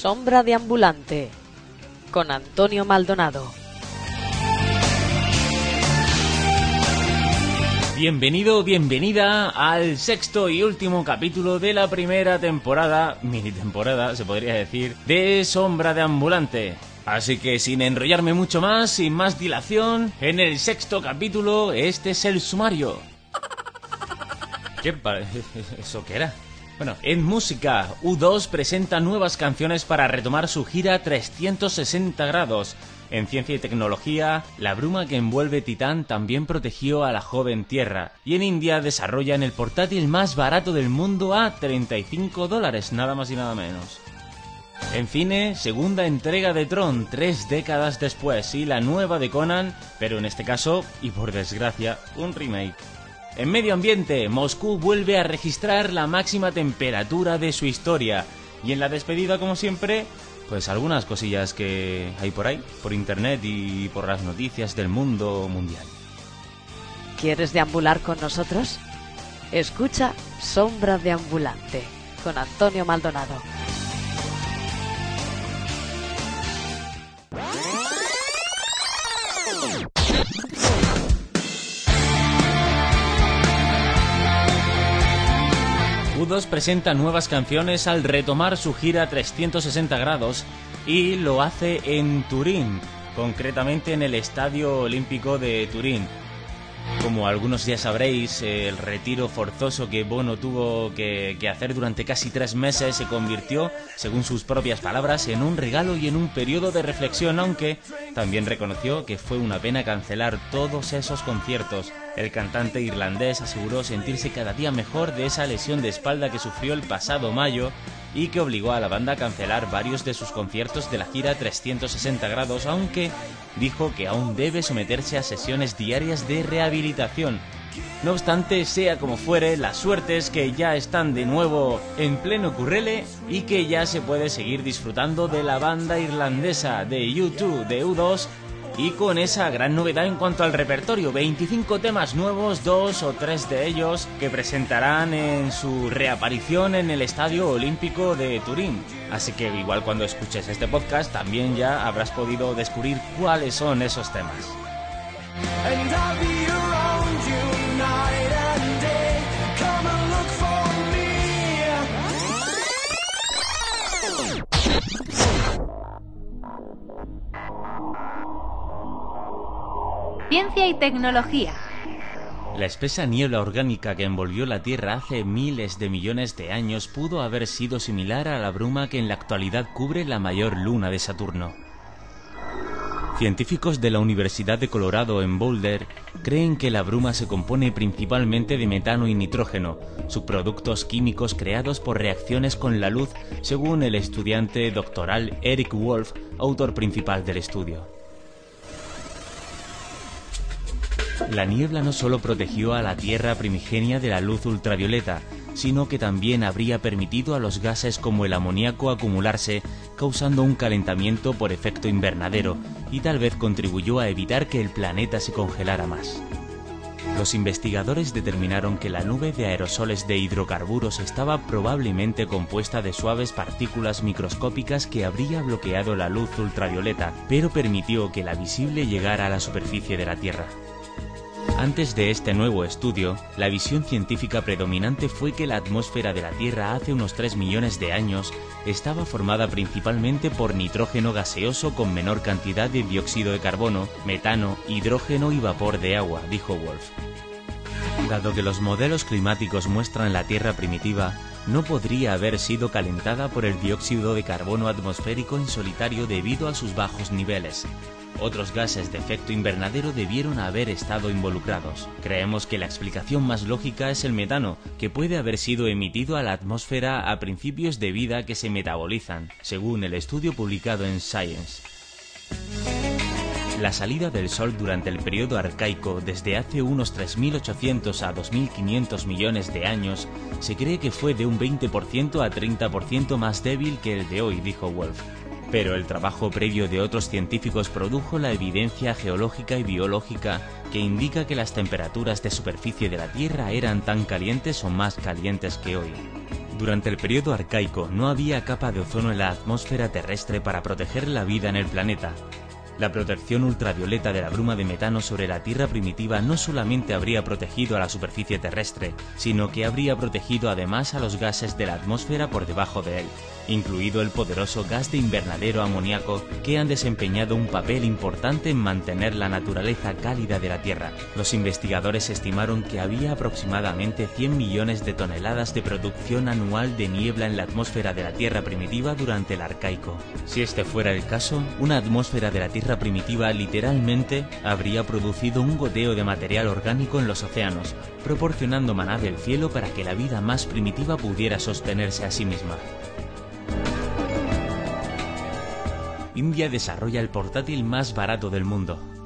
Sombra de ambulante con Antonio Maldonado. Bienvenido, bienvenida al sexto y último capítulo de la primera temporada, mini temporada se podría decir, de Sombra de Ambulante. Así que sin enrollarme mucho más, sin más dilación, en el sexto capítulo este es el sumario. ¿Qué? ¿Eso qué era? Bueno, en música, U2 presenta nuevas canciones para retomar su gira 360 grados. En ciencia y tecnología, la bruma que envuelve Titán también protegió a la joven Tierra. Y en India desarrollan el portátil más barato del mundo a 35 dólares, nada más y nada menos. En cine, segunda entrega de Tron, tres décadas después, y la nueva de Conan, pero en este caso, y por desgracia, un remake. En medio ambiente, Moscú vuelve a registrar la máxima temperatura de su historia. Y en la despedida, como siempre, pues algunas cosillas que hay por ahí, por internet y por las noticias del mundo mundial. ¿Quieres deambular con nosotros? Escucha Sombra de Ambulante con Antonio Maldonado. U2 presenta nuevas canciones al retomar su gira 360 grados y lo hace en Turín, concretamente en el Estadio Olímpico de Turín. Como algunos ya sabréis, el retiro forzoso que Bono tuvo que, hacer durante casi tres meses se convirtió, según sus propias palabras, en un regalo y en un periodo de reflexión, aunque también reconoció que fue una pena cancelar todos esos conciertos. El cantante irlandés aseguró sentirse cada día mejor de esa lesión de espalda que sufrió el pasado mayo y que obligó a la banda a cancelar varios de sus conciertos de la gira 360 grados, aunque dijo que aún debe someterse a sesiones diarias de rehabilitación. No obstante, sea como fuere, la suerte es que ya están de nuevo en pleno currele y que ya se puede seguir disfrutando de la banda irlandesa de U2, de U2 y con esa gran novedad en cuanto al repertorio, 25 temas nuevos, dos o tres de ellos que presentarán en su reaparición en el Estadio Olímpico de Turín. Así que igual cuando escuches este podcast también ya habrás podido descubrir cuáles son esos temas. Ciencia y tecnología. La espesa niebla orgánica que envolvió la Tierra hace miles de millones de años pudo haber sido similar a la bruma que en la actualidad cubre la mayor luna de Saturno. Científicos de la Universidad de Colorado en Boulder creen que la bruma se compone principalmente de metano y nitrógeno, subproductos químicos creados por reacciones con la luz, según el estudiante doctoral Eric Wolf, autor principal del estudio. La niebla no solo protegió a la Tierra primigenia de la luz ultravioleta, sino que también habría permitido a los gases como el amoníaco acumularse, causando un calentamiento por efecto invernadero, y tal vez contribuyó a evitar que el planeta se congelara más. Los investigadores determinaron que la nube de aerosoles de hidrocarburos estaba probablemente compuesta de suaves partículas microscópicas que habría bloqueado la luz ultravioleta, pero permitió que la visible llegara a la superficie de la Tierra. Antes de este nuevo estudio, la visión científica predominante fue que la atmósfera de la Tierra hace unos 3 millones de años estaba formada principalmente por nitrógeno gaseoso con menor cantidad de dióxido de carbono, metano, hidrógeno y vapor de agua, dijo Wolf. Dado que los modelos climáticos muestran la Tierra primitiva, no podría haber sido calentada por el dióxido de carbono atmosférico en solitario debido a sus bajos niveles. Otros gases de efecto invernadero debieron haber estado involucrados. Creemos que la explicación más lógica es el metano, que puede haber sido emitido a la atmósfera a principios de vida que se metabolizan, según el estudio publicado en Science. La salida del Sol durante el periodo arcaico, desde hace unos 3.800 a 2.500 millones de años, se cree que fue de un 20% a 30% más débil que el de hoy, dijo Wolf. Pero el trabajo previo de otros científicos produjo la evidencia geológica y biológica que indica que las temperaturas de superficie de la Tierra eran tan calientes o más calientes que hoy. Durante el periodo arcaico no había capa de ozono en la atmósfera terrestre para proteger la vida en el planeta. La protección ultravioleta de la bruma de metano sobre la Tierra primitiva no solamente habría protegido a la superficie terrestre, sino que habría protegido además a los gases de la atmósfera por debajo de él, incluido el poderoso gas de invernadero amoníaco que han desempeñado un papel importante en mantener la naturaleza cálida de la Tierra. Los investigadores estimaron que había aproximadamente 100 millones de toneladas de producción anual de niebla en la atmósfera de la Tierra primitiva durante el arcaico. Si este fuera el caso, una atmósfera de la Tierra primitiva literalmente habría producido un goteo de material orgánico en los océanos, proporcionando maná del cielo para que la vida más primitiva pudiera sostenerse a sí misma. India desarrolla el portátil más barato del mundo.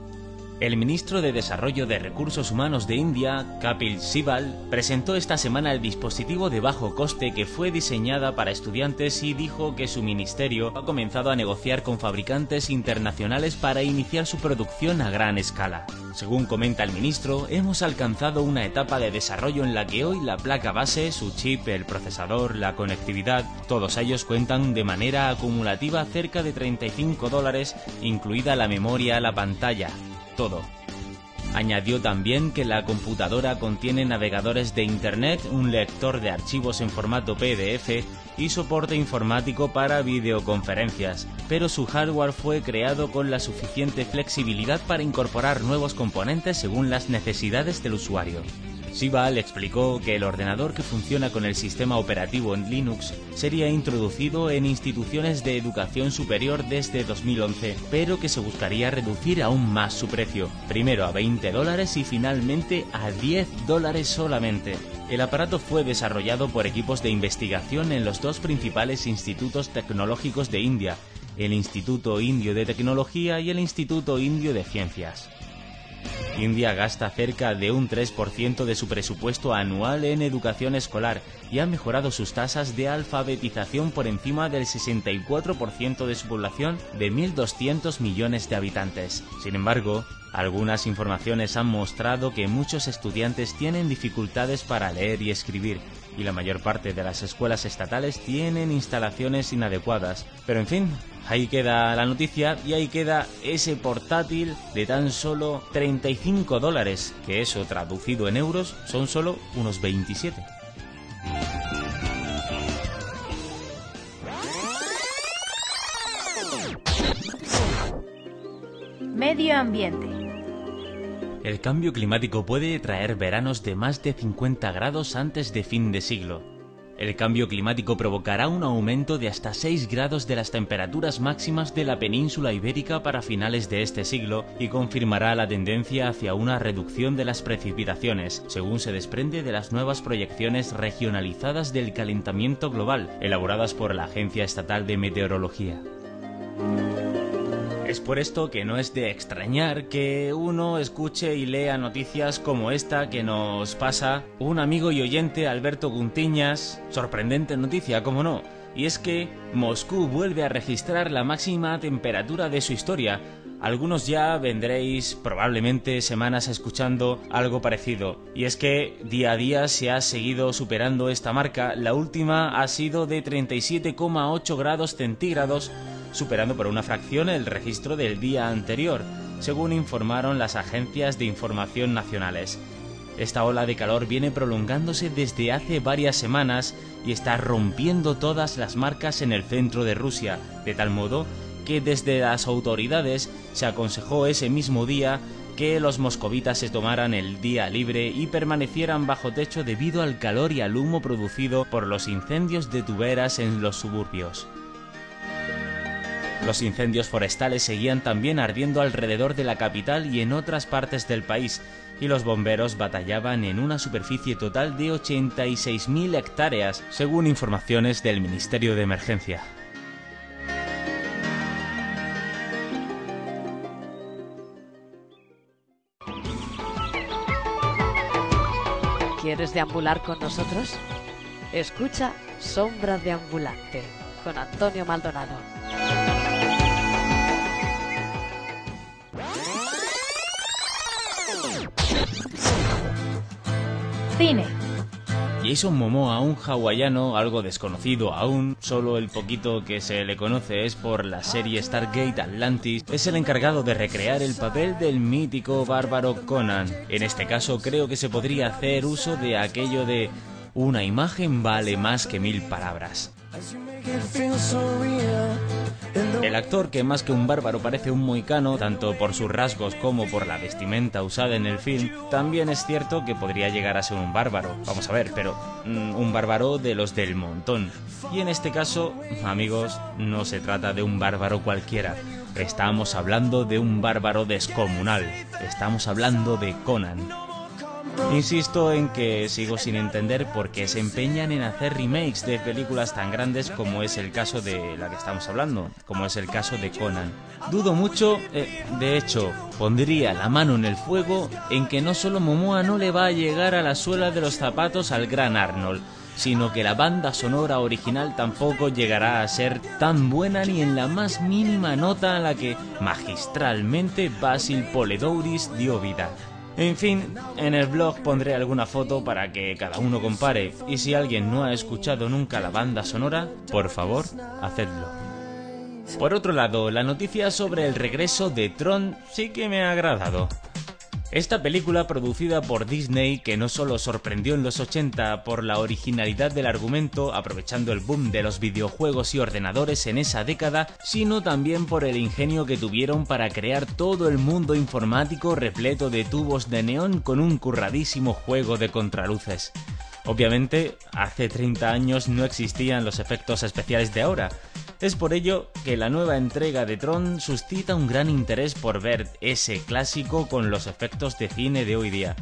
El ministro de Desarrollo de Recursos Humanos de India, Kapil Sibal, presentó esta semana el dispositivo de bajo coste que fue diseñada para estudiantes y dijo que su ministerio ha comenzado a negociar con fabricantes internacionales para iniciar su producción a gran escala. Según comenta el ministro, hemos alcanzado una etapa de desarrollo en la que hoy la placa base, su chip, el procesador, la conectividad, todos ellos cuentan de manera acumulativa cerca de 35 dólares, incluida la memoria, la pantalla, Añadió también que la computadora contiene navegadores de Internet, un lector de archivos en formato PDF y soporte informático para videoconferencias, pero su hardware fue creado con la suficiente flexibilidad para incorporar nuevos componentes según las necesidades del usuario. Sibal explicó que el ordenador que funciona con el sistema operativo en Linux sería introducido en instituciones de educación superior desde 2011, pero que se buscaría reducir aún más su precio, primero a 20 dólares y finalmente a 10 dólares solamente. El aparato fue desarrollado por equipos de investigación en los dos principales institutos tecnológicos de India, el Instituto Indio de Tecnología y el Instituto Indio de Ciencias. India gasta cerca de un 3% de su presupuesto anual en educación escolar y ha mejorado sus tasas de alfabetización por encima del 64% de su población de 1.200 millones de habitantes. Sin embargo, algunas informaciones han mostrado que muchos estudiantes tienen dificultades para leer y escribir, y la mayor parte de las escuelas estatales tienen instalaciones inadecuadas. Pero en fin, ahí queda la noticia y ahí queda ese portátil de tan solo 35 dólares, que eso traducido en euros son solo unos 27. Medio ambiente. El cambio climático puede traer veranos de más de 50 grados antes de fin de siglo. El cambio climático provocará un aumento de hasta 6 grados de las temperaturas máximas de la península ibérica para finales de este siglo y confirmará la tendencia hacia una reducción de las precipitaciones, según se desprende de las nuevas proyecciones regionalizadas del calentamiento global, elaboradas por la Agencia Estatal de Meteorología. Es por esto que no es de extrañar que uno escuche y lea noticias como esta que nos pasa un amigo y oyente Alberto Guntiñas. Sorprendente noticia, como no. Y es que Moscú vuelve a registrar la máxima temperatura de su historia. Algunos ya vendréis probablemente semanas escuchando algo parecido. Y es que día a día se ha seguido superando esta marca. La última ha sido de 37,8 grados centígrados superando por una fracción el registro del día anterior, según informaron las agencias de información nacionales. Esta ola de calor viene prolongándose desde hace varias semanas y está rompiendo todas las marcas en el centro de Rusia, de tal modo que desde las autoridades se aconsejó ese mismo día que los moscovitas se tomaran el día libre y permanecieran bajo techo debido al calor y al humo producido por los incendios de tuberas en los suburbios. Los incendios forestales seguían también ardiendo alrededor de la capital y en otras partes del país, y los bomberos batallaban en una superficie total de 86.000 hectáreas, según informaciones del Ministerio de Emergencia. ¿Quieres deambular con nosotros? Escucha Sombra de Ambulante con Antonio Maldonado. Cine. Jason Momoa, un hawaiano algo desconocido aún, solo el poquito que se le conoce es por la serie Stargate Atlantis, es el encargado de recrear el papel del mítico bárbaro Conan. En este caso creo que se podría hacer uso de aquello de una imagen vale más que mil palabras. El actor, que más que un bárbaro parece un moicano, tanto por sus rasgos como por la vestimenta usada en el film, también es cierto que podría llegar a ser un bárbaro. Vamos a ver, pero mm, un bárbaro de los del montón. Y en este caso, amigos, no se trata de un bárbaro cualquiera. Estamos hablando de un bárbaro descomunal. Estamos hablando de Conan. Insisto en que sigo sin entender por qué se empeñan en hacer remakes de películas tan grandes como es el caso de la que estamos hablando, como es el caso de Conan. Dudo mucho, eh, de hecho, pondría la mano en el fuego en que no solo Momoa no le va a llegar a la suela de los zapatos al gran Arnold, sino que la banda sonora original tampoco llegará a ser tan buena ni en la más mínima nota a la que magistralmente Basil Poledouris dio vida. En fin, en el blog pondré alguna foto para que cada uno compare y si alguien no ha escuchado nunca la banda sonora, por favor, hacedlo. Por otro lado, la noticia sobre el regreso de Tron sí que me ha agradado. Esta película producida por Disney, que no solo sorprendió en los 80 por la originalidad del argumento, aprovechando el boom de los videojuegos y ordenadores en esa década, sino también por el ingenio que tuvieron para crear todo el mundo informático repleto de tubos de neón con un curradísimo juego de contraluces. Obviamente, hace 30 años no existían los efectos especiales de ahora, es por ello que la nueva entrega de Tron suscita un gran interés por ver ese clásico con los efectos de cine de hoy día.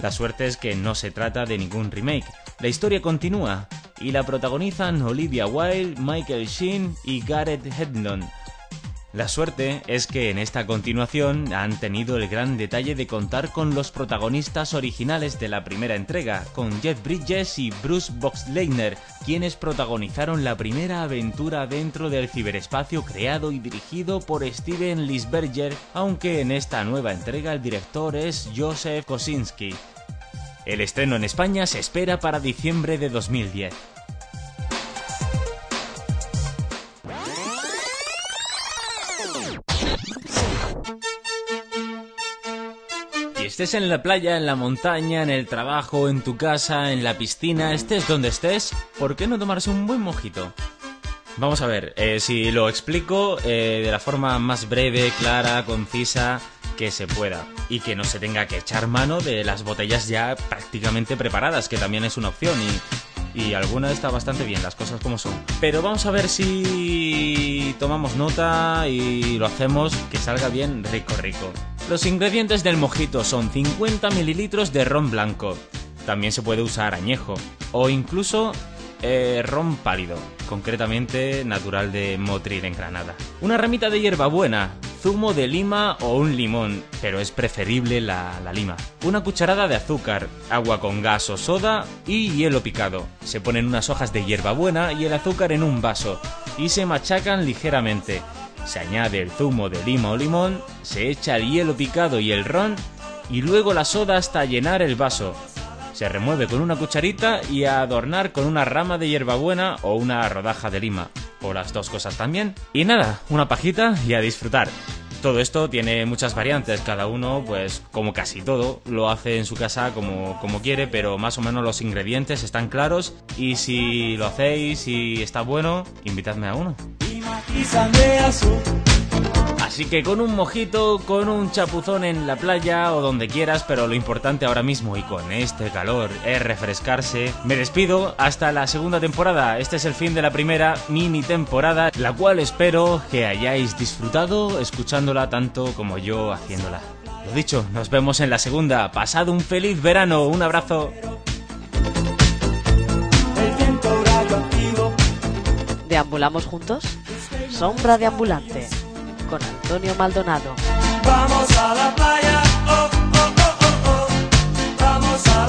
La suerte es que no se trata de ningún remake. La historia continúa y la protagonizan Olivia Wilde, Michael Sheen y Gareth Hedlund, la suerte es que en esta continuación han tenido el gran detalle de contar con los protagonistas originales de la primera entrega, con Jeff Bridges y Bruce Boxleitner, quienes protagonizaron la primera aventura dentro del ciberespacio creado y dirigido por Steven Lisberger, aunque en esta nueva entrega el director es Joseph Kosinski. El estreno en España se espera para diciembre de 2010. Estés en la playa, en la montaña, en el trabajo, en tu casa, en la piscina, estés donde estés, ¿por qué no tomarse un buen mojito? Vamos a ver, eh, si lo explico eh, de la forma más breve, clara, concisa que se pueda y que no se tenga que echar mano de las botellas ya prácticamente preparadas, que también es una opción y, y alguna está bastante bien, las cosas como son. Pero vamos a ver si tomamos nota y lo hacemos que salga bien rico rico. Los ingredientes del mojito son 50 mililitros de ron blanco, también se puede usar añejo, o incluso eh, ron pálido, concretamente natural de Motril en Granada. Una ramita de hierbabuena, zumo de lima o un limón, pero es preferible la, la, lima. Una cucharada de azúcar, agua con gas o soda y hielo picado. Se ponen unas hojas de hierbabuena y el azúcar en un vaso y se machacan ligeramente se añade el zumo de lima o limón, se echa el hielo picado y el ron y luego la soda hasta llenar el vaso. Se remueve con una cucharita y a adornar con una rama de hierbabuena o una rodaja de lima, o las dos cosas también. Y nada, una pajita y a disfrutar. Todo esto tiene muchas variantes, cada uno, pues como casi todo, lo hace en su casa como, como quiere, pero más o menos los ingredientes están claros y si lo hacéis y está bueno, invitadme a uno. Así que con un mojito, con un chapuzón en la playa o donde quieras, pero lo importante ahora mismo y con este calor es refrescarse. Me despido hasta la segunda temporada. Este es el fin de la primera mini temporada, la cual espero que hayáis disfrutado escuchándola tanto como yo haciéndola. Lo dicho, nos vemos en la segunda. Pasad un feliz verano. Un abrazo. ¿Deambulamos juntos? Sombra de ambulante con Antonio Maldonado. Vamos a la playa, oh, oh, oh, oh, oh. Vamos a